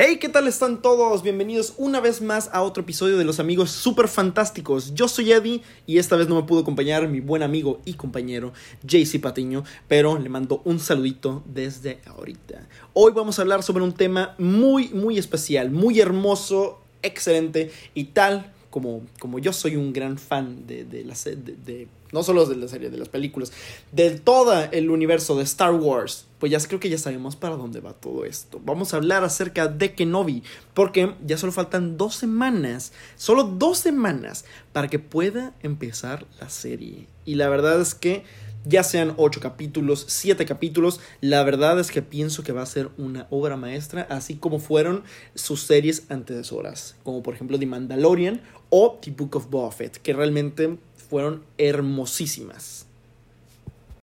Hey, ¿qué tal están todos? Bienvenidos una vez más a otro episodio de Los Amigos Super Fantásticos. Yo soy Eddie y esta vez no me pudo acompañar mi buen amigo y compañero JC Patiño, pero le mando un saludito desde ahorita. Hoy vamos a hablar sobre un tema muy, muy especial, muy hermoso, excelente y tal como, como yo soy un gran fan de, de la de, de, no solo de la serie, de las películas, de todo el universo de Star Wars, pues ya creo que ya sabemos para dónde va todo esto. Vamos a hablar acerca de Kenobi, porque ya solo faltan dos semanas, solo dos semanas para que pueda empezar la serie. Y la verdad es que ya sean ocho capítulos, siete capítulos, la verdad es que pienso que va a ser una obra maestra, así como fueron sus series antecesoras, como por ejemplo The Mandalorian o The Book of Boba que realmente fueron hermosísimas.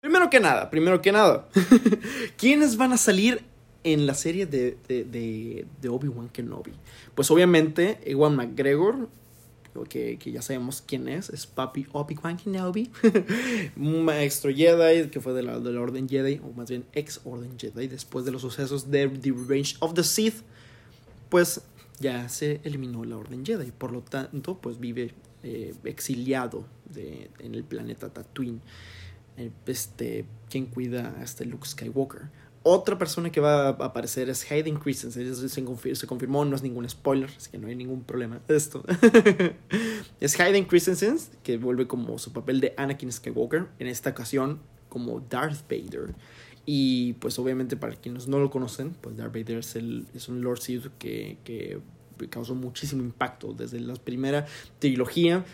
Primero que nada, primero que nada, ¿quiénes van a salir en la serie de, de, Obi-Wan Kenobi? Pues obviamente Ewan McGregor, que, que, ya sabemos quién es, es Papi Obi-Wan Kenobi, un maestro Jedi que fue de la, de la Orden Jedi, o más bien ex Orden Jedi, después de los sucesos de The Revenge of the Sith, pues ya se eliminó la Orden Jedi, por lo tanto, pues vive eh, exiliado en el planeta Tatooine. Este, quien cuida a este Luke Skywalker. Otra persona que va a aparecer es Hayden Christensen. Se, confirmó, no es ningún spoiler, así que no hay ningún problema esto. es Hayden Christensen, que vuelve como su papel de Anakin Skywalker, en esta ocasión como Darth Vader. Y pues obviamente para quienes no lo conocen, pues Darth Vader es, el, es un Lord Sith que, que causó muchísimo impacto desde la primera trilogía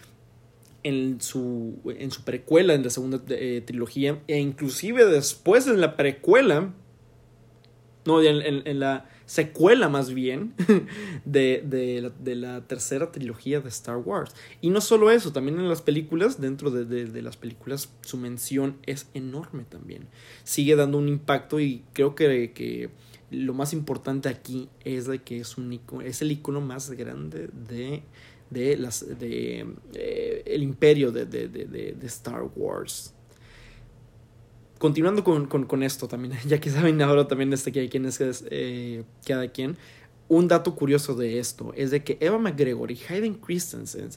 en su, en su precuela, en la segunda eh, trilogía, e inclusive después en la precuela, no, en, en, en la secuela más bien, de, de, la, de, la, tercera trilogía de Star Wars. Y no solo eso, también en las películas, dentro de, de, las películas, su mención es enorme también. Sigue dando un impacto y creo que, que lo más importante aquí es de que es, un icono, es el icono más grande de de las de eh, el imperio de, de, de, de, Star Wars. Continuando con, con, esto también, ya que saben ahora también este, que quién es eh, cada quien, un dato curioso de esto es de que Eva McGregor y Hayden Christensen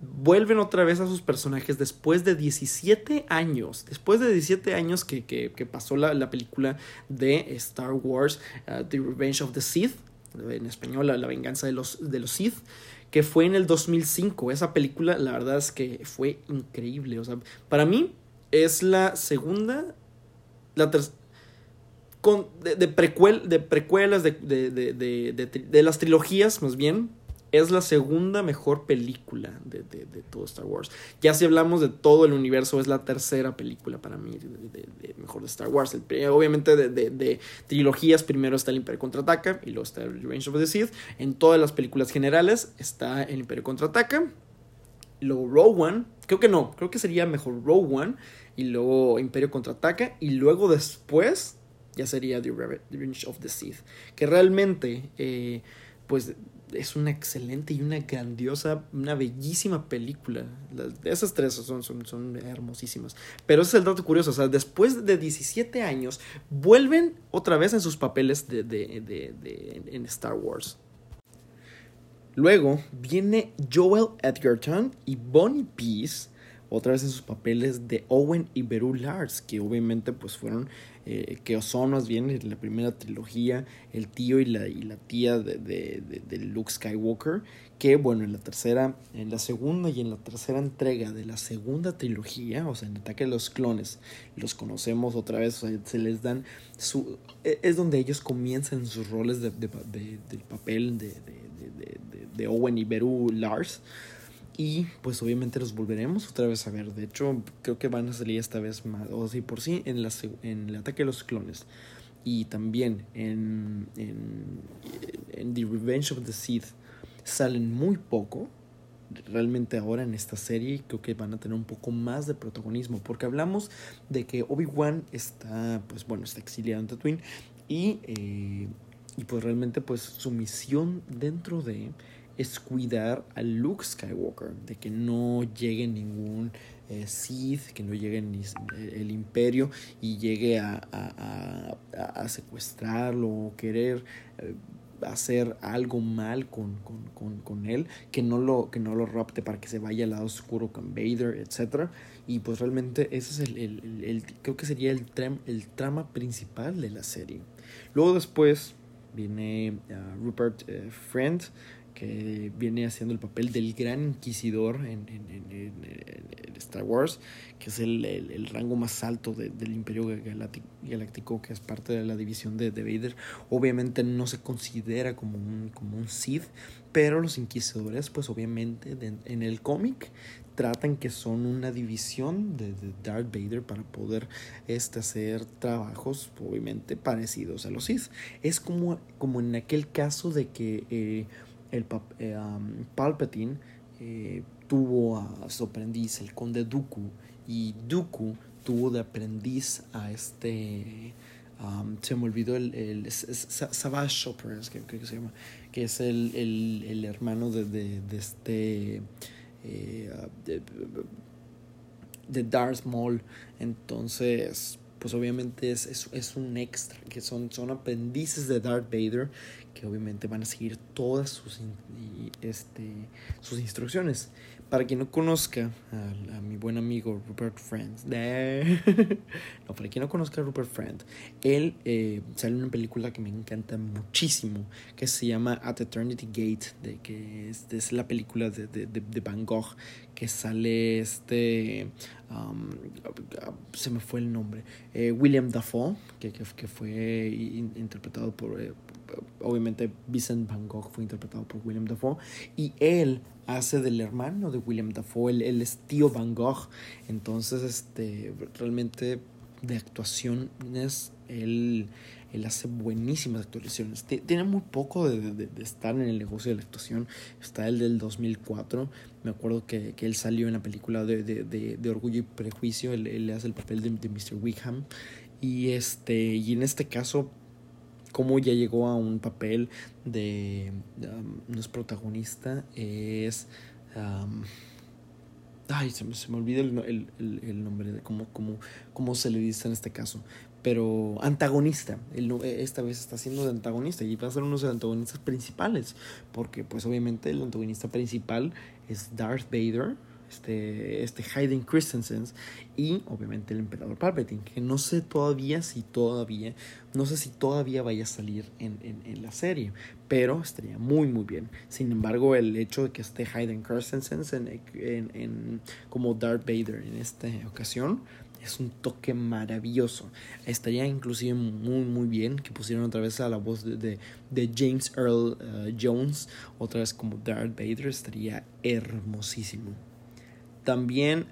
vuelven otra vez a sus personajes después de 17 años. Después de 17 años que, que, que pasó la, la, película de Star Wars, uh, The Revenge of the Sith, en español, La, venganza de los, de los Sith que fue en el 2005. Esa película, la verdad es que fue increíble. O sea, para mí es la segunda, la tercera. De, de, precuel, de precuelas, de, de, de, las trilogías más bien, es la segunda mejor película de, de, de, todo Star Wars. Ya si hablamos de todo el universo, es la tercera película para mí de, mejor de Star Wars. El, obviamente de, trilogías, primero está el Imperio Contraataca y luego está el Revenge of the Sith. En todas las películas generales está el Imperio Contraataca. Luego Rogue One, creo que no, creo que sería mejor Rogue One y luego Imperio Contraataca y luego después ya sería The Revenge of the Sith. Que realmente, eh, pues es una excelente y una grandiosa, una bellísima película. Esas tres son, son, son, hermosísimas. Pero ese es el dato curioso, o sea, después de 17 años, vuelven otra vez en sus papeles de, de, de, en Star Wars. Luego viene Joel Edgerton y Bonnie Peace otra vez en sus papeles de Owen y Beru Lars, que obviamente pues fueron, eh, que son más bien en la primera trilogía, el tío y la, y la tía de, de, de, Luke Skywalker, que bueno, en la tercera, en la segunda y en la tercera entrega de la segunda trilogía, o sea, en Ataque de los Clones, los conocemos otra vez, o sea, se les dan su... E, es donde ellos comienzan sus roles de, del papel de, de, Owen y Beru Lars. Y pues obviamente los volveremos otra vez a ver. De hecho, creo que van a salir esta vez más. O sí, por sí, en, la, en el ataque de los clones. Y también en, en, en The Revenge of the Sith salen muy poco. Realmente ahora en esta serie creo que van a tener un poco más de protagonismo. Porque hablamos de que Obi-Wan está, pues bueno, está exiliado en Tatooine. Y, eh, y pues realmente pues su misión dentro de es cuidar a Luke Skywalker, de que no llegue ningún eh, Sith, que no llegue ni el imperio y llegue a, a, a, a secuestrarlo o querer eh, hacer algo mal con, con, él, que no, lo, que no lo rapte para que se vaya al lado oscuro con Vader, etc. Y pues realmente ese es el, el, creo que sería el, el trama principal de la serie. Luego después viene uh, Rupert Friend, que viene haciendo el papel del gran inquisidor en, Star Wars, que es el, rango más alto del Imperio Galáctico, que es parte de la división de, Vader. Obviamente no se considera como un, como un Sith, pero los inquisidores, pues obviamente en el cómic tratan que son una división de, Darth Vader para poder este, hacer trabajos obviamente parecidos a los Sith. Es como, como en aquel caso de que eh, el eh, Palpatine eh, tuvo a su aprendiz el conde Dooku y Dooku tuvo de aprendiz a este se me olvidó el, el Savage Operas que que se llama que es el, el, el hermano de, de, de este eh, de, de, Darth Maul. Entonces, pues obviamente es, es, es, un extra, que son, son aprendices de Darth Vader, que obviamente van a seguir todas sus, este, sus instrucciones. Para quien no conozca a, mi buen amigo Rupert Friend, no, para quien no conozca a Rupert Friend, él eh, sale en una película que me encanta muchísimo, que se llama At Eternity Gate, de que es, es la película de, de, de, Van Gogh, sale este, um, se me fue el nombre, eh, William Dafoe, que, que, fue interpretado por, eh, obviamente Vincent Van Gogh fue interpretado por William Dafoe, y él hace del hermano de William Dafoe, él, es tío Van Gogh, entonces este, realmente de actuaciones él, él hace buenísimas actuaciones. Tiene muy poco de, de, estar en el negocio de la actuación. Está el del 2004. Me acuerdo que, que él salió en la película de, de Orgullo y Prejuicio. Él, él, hace el papel de, Mr. Wickham. Y, este, y en este caso cómo ya llegó a un papel de... Um, no es protagonista, es... Um, ay, se me, se me olvida el, el, el, nombre de cómo, cómo, cómo se le dice en este caso. Pero antagonista. esta vez está siendo de antagonista y va a ser uno de los antagonistas principales. Porque pues obviamente el antagonista principal es Darth Vader este, este Hayden Christensen y obviamente el emperador Palpatine, que no sé todavía si todavía, no sé si todavía vaya a salir en, en, la serie, pero estaría muy muy bien. Sin embargo, el hecho de que esté Hayden Christensen en, en, como Darth Vader en esta ocasión es un toque maravilloso. Estaría inclusive muy muy bien que pusieran otra vez a la voz de, de, James Earl uh, Jones, otra vez como Darth Vader, estaría hermosísimo. También,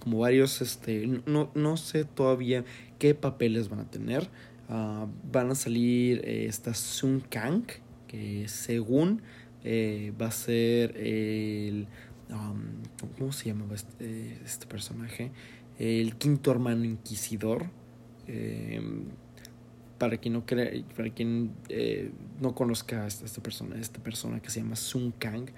como varios, este, no, no, sé todavía qué papeles van a tener. Ah, van a salir eh, esta Sun Kang, que según eh, va a ser el... ¿Cómo se llama este, este, personaje? El quinto hermano inquisidor. Em, para quien no para quien eh, no conozca a esta, persona, esta persona que se llama Sun Kang,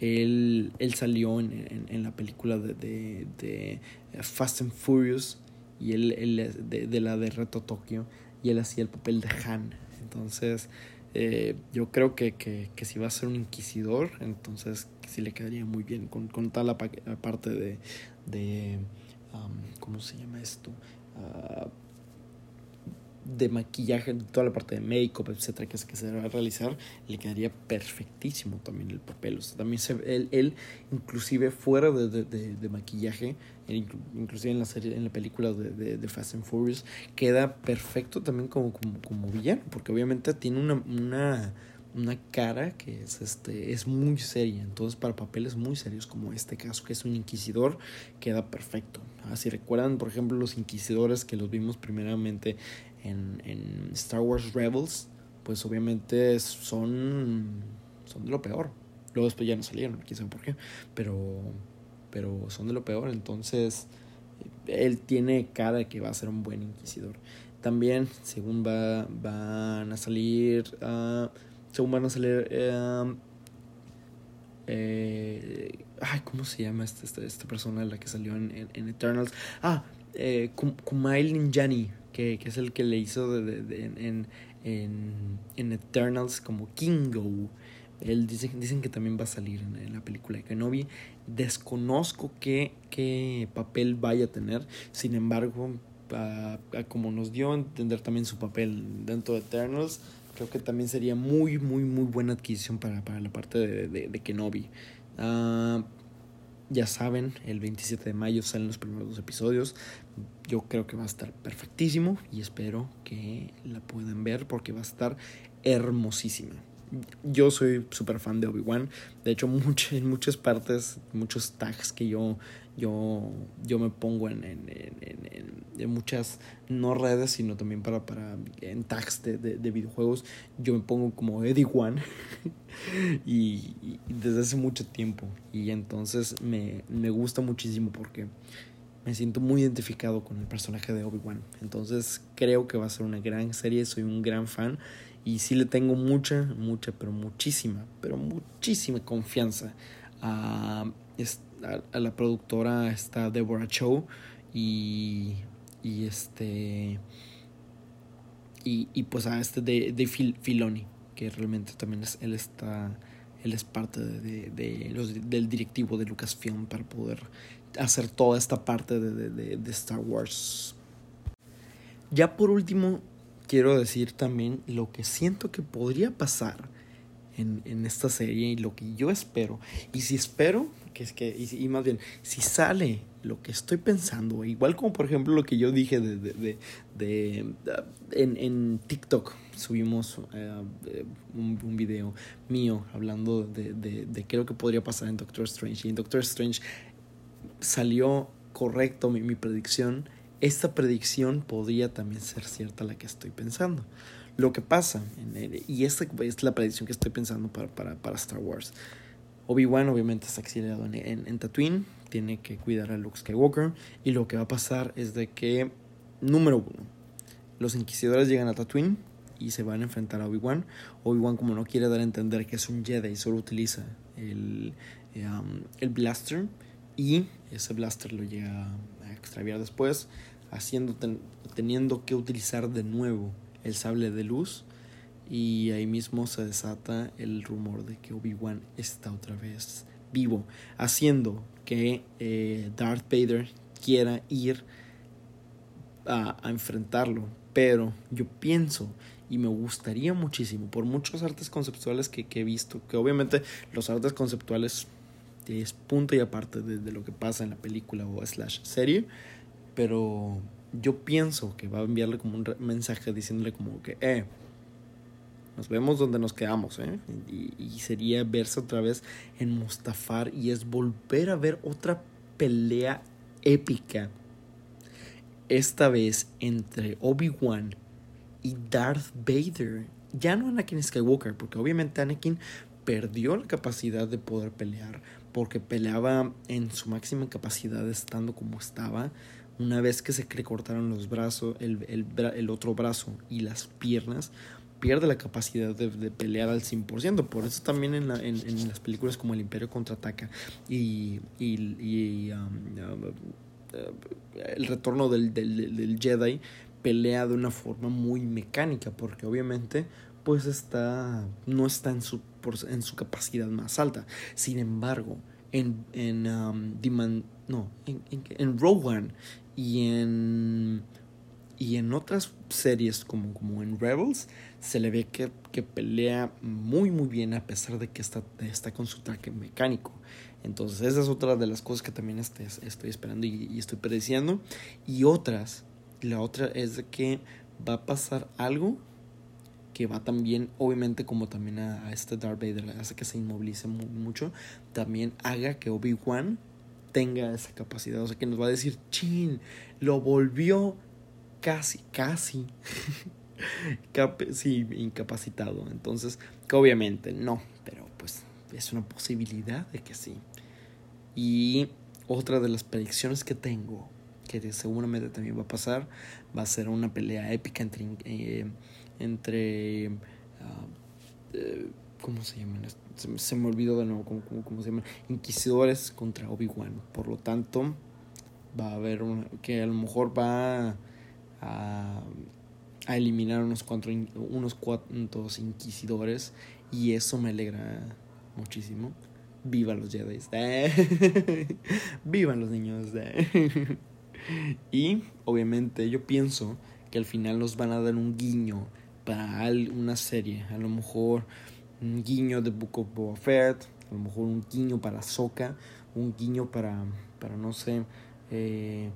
él, él salió en, en, la película de, de, Fast and Furious y él, él de, la de Reto Tokio y él hacía el papel de Han. Entonces, eh, yo creo que, que, que, si va a ser un inquisidor, entonces sí le quedaría muy bien con, con tal parte de um, ¿cómo se llama esto? Uh, de maquillaje, toda la parte de make-up, etcétera, que, se va a realizar, le quedaría perfectísimo también el papel. O sea, también él, él, inclusive fuera de, de, de, maquillaje, inclusive en la serie, en la película de, de, Fast and Furious, queda perfecto también como, como, como villano, porque obviamente tiene una, una, una cara que es, este, es muy seria. Entonces, para papeles muy serios como este caso, que es un inquisidor, queda perfecto. así si recuerdan, por ejemplo, los inquisidores que los vimos primeramente en, en Star Wars Rebels, pues obviamente son, son de lo peor. Luego después ya no salieron, quién sabe por qué, pero, pero son de lo peor. Entonces, él tiene cara de que va a ser un buen inquisidor. También, según va, van a salir, uh, según van a salir, uh, eh, ay, ¿cómo se llama esta, esta, esta persona la que salió en, en, Eternals? Ah, eh, Kumail Ninjani que, que, es el que le hizo de, de, en, en, en Eternals como Kingo. Él dicen, dicen que también va a salir en, la película de Kenobi. Desconozco qué, qué papel vaya a tener. Sin embargo, como nos dio a entender también su papel dentro de Eternals, creo que también sería muy, muy, muy buena adquisición para, para la parte de, de, de Kenobi. Uh, ya saben, el 27 de mayo salen los primeros dos episodios. Yo creo que va a estar perfectísimo y espero que la puedan ver porque va a estar hermosísima. Yo soy súper fan de Obi-Wan. De hecho, en muchas partes, muchos tags que yo yo, yo me pongo en, en, en, en, muchas, no redes, sino también para, para en tags de, de, videojuegos, yo me pongo como Eddie One y, desde hace mucho tiempo. Y entonces me, me gusta muchísimo porque me siento muy identificado con el personaje de Obi-Wan. Entonces creo que va a ser una gran serie, soy un gran fan y sí le tengo mucha, mucha, pero muchísima, pero muchísima confianza a a, la productora está Deborah Chow y, y este y, y pues a este de, de Filoni que realmente también es, él está él es parte de, de, los, del directivo de Lucasfilm para poder hacer toda esta parte de, de, Star Wars. Ya por último, quiero decir también lo que siento que podría pasar en, en esta serie y lo que yo espero. Y si espero, que es que, y, más bien, si sale lo que estoy pensando, igual como por ejemplo lo que yo dije de, de, de, en, en, TikTok, subimos eh, un, un, video mío hablando de, de, de qué lo que podría pasar en Doctor Strange. Y en Doctor Strange salió correcto mi, mi predicción. Esta predicción podría también ser cierta la que estoy pensando. Lo que pasa, y esta es la predicción que estoy pensando para, para, para Star Wars. Obi-Wan obviamente está exiliado en, en, Tatooine, tiene que cuidar a Luke Skywalker y lo que va a pasar es de que, número uno, los inquisidores llegan a Tatooine y se van a enfrentar a Obi-Wan. Obi-Wan como no quiere dar a entender que es un Jedi y solo utiliza el, um, el blaster y ese blaster lo llega a extraviar después, haciendo, teniendo que utilizar de nuevo el sable de luz y ahí mismo se desata el rumor de que Obi-Wan está otra vez vivo, haciendo que eh, Darth Vader quiera ir a, enfrentarlo. Pero yo pienso y me gustaría muchísimo, por muchos artes conceptuales que, he visto, que obviamente los artes conceptuales es punto y aparte de, lo que pasa en la película o slash serie, pero yo pienso que va a enviarle como un mensaje diciéndole como que, eh, nos vemos donde nos quedamos, ¿eh? Y, sería verse otra vez en Mustafar y es volver a ver otra pelea épica. Esta vez entre Obi-Wan y Darth Vader. Ya no Anakin Skywalker, porque obviamente Anakin perdió la capacidad de poder pelear, porque peleaba en su máxima capacidad estando como estaba. Una vez que se le cortaron los brazos, el, el, el otro brazo y las piernas, pierde la capacidad de, pelear al 100%. Por eso también en, en, las películas como El Imperio Contraataca y, y, um, uh, El Retorno del, del, Jedi pelea de una forma muy mecánica porque obviamente pues está no está en su, en su capacidad más alta. Sin embargo, en, en um, no, en, en, en y en y en otras series como, como en Rebels se le ve que, que, pelea muy muy bien a pesar de que está, está con su traje mecánico. Entonces esa es otra de las cosas que también estoy, estoy esperando y, estoy prediciendo. Y otras, la otra es de que va a pasar algo que va también, obviamente como también a, a este Darth Vader hace que se inmovilice mucho, también haga que Obi-Wan tenga esa capacidad. O sea que nos va a decir, chin, lo volvió casi, casi, sí, incapacitado. Entonces, que obviamente no, pero pues es una posibilidad de que sí. Y otra de las predicciones que tengo, que seguramente también va a pasar, va a ser una pelea épica entre, eh, entre ah, eh, ¿cómo se llaman? Se, me olvidó de nuevo cómo, cómo, se llaman, inquisidores contra Obi-Wan. Por lo tanto, va a haber una, que a lo mejor va a, eliminar unos, cuatro, unos cuantos inquisidores y eso me alegra muchísimo. Viva los Jedi. Vivan los niños. y obviamente yo pienso que al final nos van a dar un guiño para una serie. A lo mejor un guiño de Book of Boba Fett, a lo mejor un guiño para Soka, un guiño para, para no sé, eh,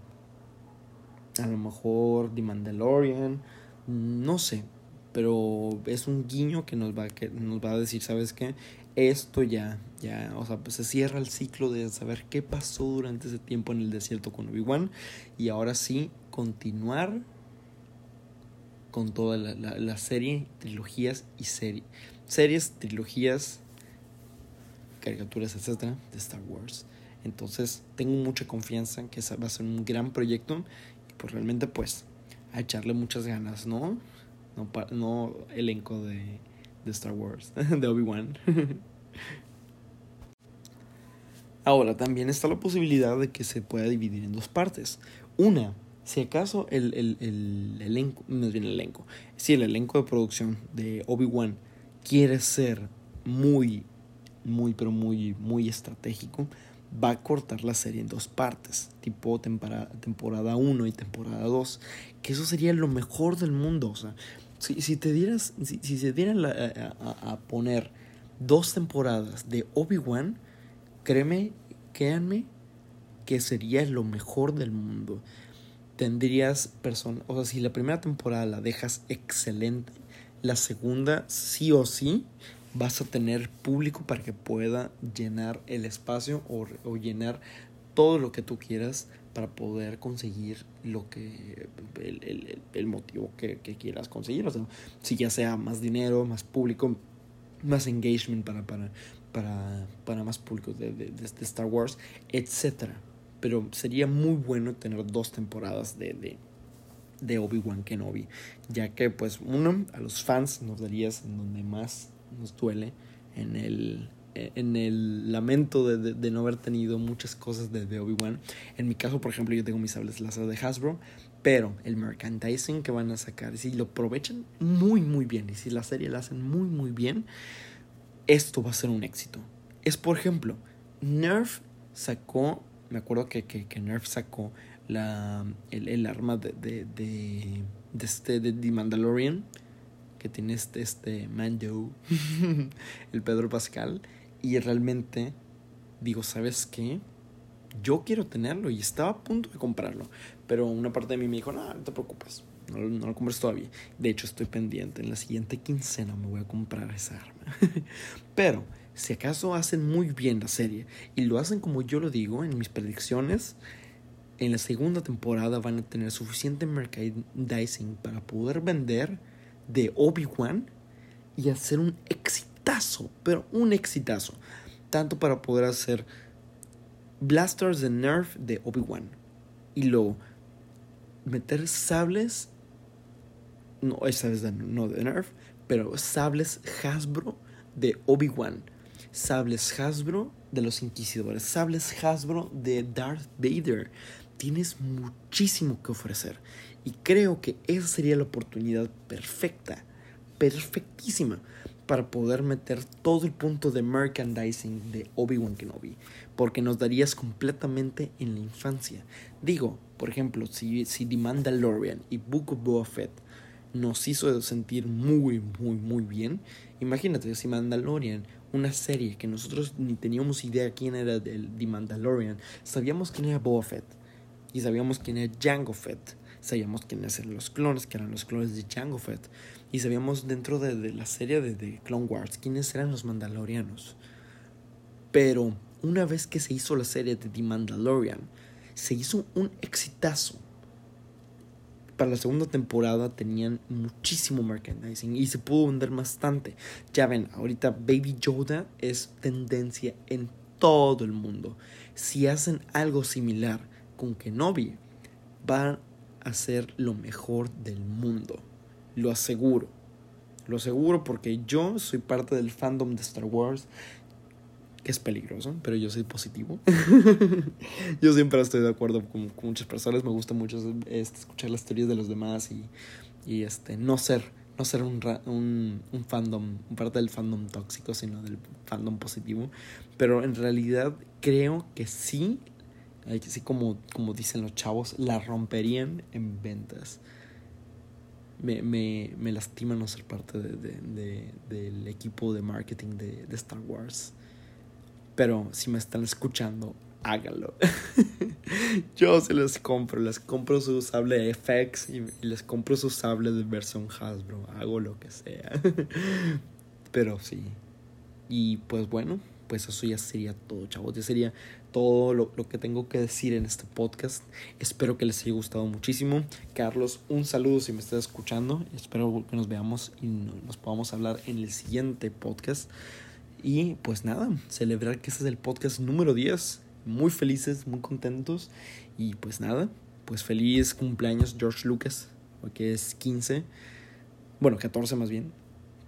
a lo mejor The Mandalorian, no sé, pero es un guiño que nos va, que nos va a decir, ¿sabes qué? Esto ya, ya, o sea, pues se cierra el ciclo de saber qué pasó durante ese tiempo en el desierto con Obi-Wan y ahora sí continuar con toda la, la, serie, trilogías y serie, series, trilogías, caricaturas, etcétera, de Star Wars. Entonces, tengo mucha confianza en que va a ser un gran proyecto y pues realmente pues a echarle muchas ganas, ¿no? No, no elenco de, de Star Wars, de Obi-Wan. Ahora, también está la posibilidad de que se pueda dividir en dos partes. Una, si acaso el, el, el elenco, es bien el elenco, si el elenco de producción de Obi-Wan quiere ser muy, muy, pero muy, muy estratégico, va a cortar la serie en dos partes, tipo temporada, temporada 1 y temporada 2, que eso sería lo mejor del mundo, o sea, si, si te dieras, si, si se dieran a, poner dos temporadas de Obi-Wan, créeme, créanme, que sería lo mejor del mundo. Tendrías personas, o sea, si la primera temporada la dejas excelente, la segunda sí o sí vas a tener público para que pueda llenar el espacio o, o llenar todo lo que tú quieras para poder conseguir lo que el, el, el motivo que, que, quieras conseguir. O sea si ya sea más dinero más público más engagement para para para, para más público de, de, de Star Wars etcétera. Pero sería muy bueno tener dos temporadas de, de Obi-Wan Kenobi, ya que pues uno, a los fans nos darías en donde más nos duele, en el, en el lamento de, de, no haber tenido muchas cosas de, de Obi-Wan. En mi caso, por ejemplo, yo tengo mis sables láser de Hasbro, pero el merchandising que van a sacar, si lo aprovechan muy, muy bien, y si la serie la hacen muy, muy bien, esto va a ser un éxito. Es, por ejemplo, Nerf sacó me acuerdo que, que, que Nerf sacó la, el, el arma de, de, de, de, este, de The Mandalorian, que tiene este, este Mando, el Pedro Pascal, y realmente digo, ¿sabes qué? Yo quiero tenerlo y estaba a punto de comprarlo, pero una parte de mí me dijo, no, no te preocupes, no, no lo compres todavía. De hecho, estoy pendiente, en la siguiente quincena me voy a comprar esa arma. pero si acaso hacen muy bien la serie y lo hacen como yo lo digo en mis predicciones, en la segunda temporada van a tener suficiente merchandising para poder vender de Obi-Wan y hacer un exitazo, pero un exitazo, tanto para poder hacer blasters de Nerf de Obi-Wan y luego meter sables no, sabes no de Nerf, pero sables Hasbro de Obi-Wan sables Hasbro de los Inquisidores, sables Hasbro de Darth Vader. Tienes muchísimo que ofrecer y creo que esa sería la oportunidad perfecta, perfectísima para poder meter todo el punto de merchandising de Obi-Wan Kenobi, porque nos darías completamente en la infancia. Digo, por ejemplo, si, si The Mandalorian y Book of Boba Fett nos hizo sentir muy, muy, muy bien, imagínate si Mandalorian una serie que nosotros ni teníamos idea quién era The Mandalorian. Sabíamos quién era Boba Fett y sabíamos quién era Jango Fett. Sabíamos quiénes eran los clones, que eran los clones de Jango Fett. Y sabíamos dentro de, la serie de, de Clone Wars quiénes eran los Mandalorianos. Pero una vez que se hizo la serie de The Mandalorian, se hizo un exitazo para la segunda temporada tenían muchísimo merchandising y se pudo vender bastante. Ya ven, ahorita Baby Yoda es tendencia en todo el mundo. Si hacen algo similar con Kenobi, van a ser lo mejor del mundo. Lo aseguro. Lo aseguro porque yo soy parte del fandom de Star Wars es peligroso, pero yo soy positivo. yo siempre estoy de acuerdo con, muchas personas, me gusta mucho este, escuchar las teorías de los demás y, este, no ser, no ser un, un, un fandom, parte del fandom tóxico, sino del fandom positivo. Pero en realidad creo que sí, así como, como dicen los chavos, la romperían en ventas. Me, me, me lastima no ser parte de, de, del equipo de marketing de, de Star Wars. Pero si me están escuchando, háganlo. Yo se les compro, les compro su sable FX y, les compro su sable de versión Hasbro, hago lo que sea. Pero sí. Y pues bueno, pues eso ya sería todo, chavos. Ya sería todo lo, lo, que tengo que decir en este podcast. Espero que les haya gustado muchísimo. Carlos, un saludo si me estás escuchando. Espero que nos veamos y nos podamos hablar en el siguiente podcast. Y pues nada, celebrar que este es el podcast número 10 muy felices, muy contentos. Y pues nada, pues feliz cumpleaños George Lucas, porque es 15, bueno, 14 más bien,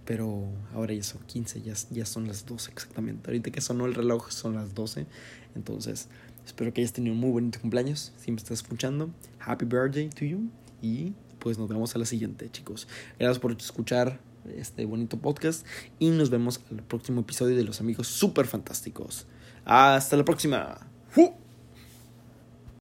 pero ahora ya son 15, ya, ya son las 12 exactamente. Ahorita que sonó el reloj son las 12, entonces espero que hayas tenido un muy bonito cumpleaños. Si me estás escuchando, happy birthday to you y pues nos vemos a la siguiente, chicos. Gracias por escuchar este bonito podcast y nos vemos al próximo episodio de Los Amigos Super Fantásticos. Hasta la próxima. 呼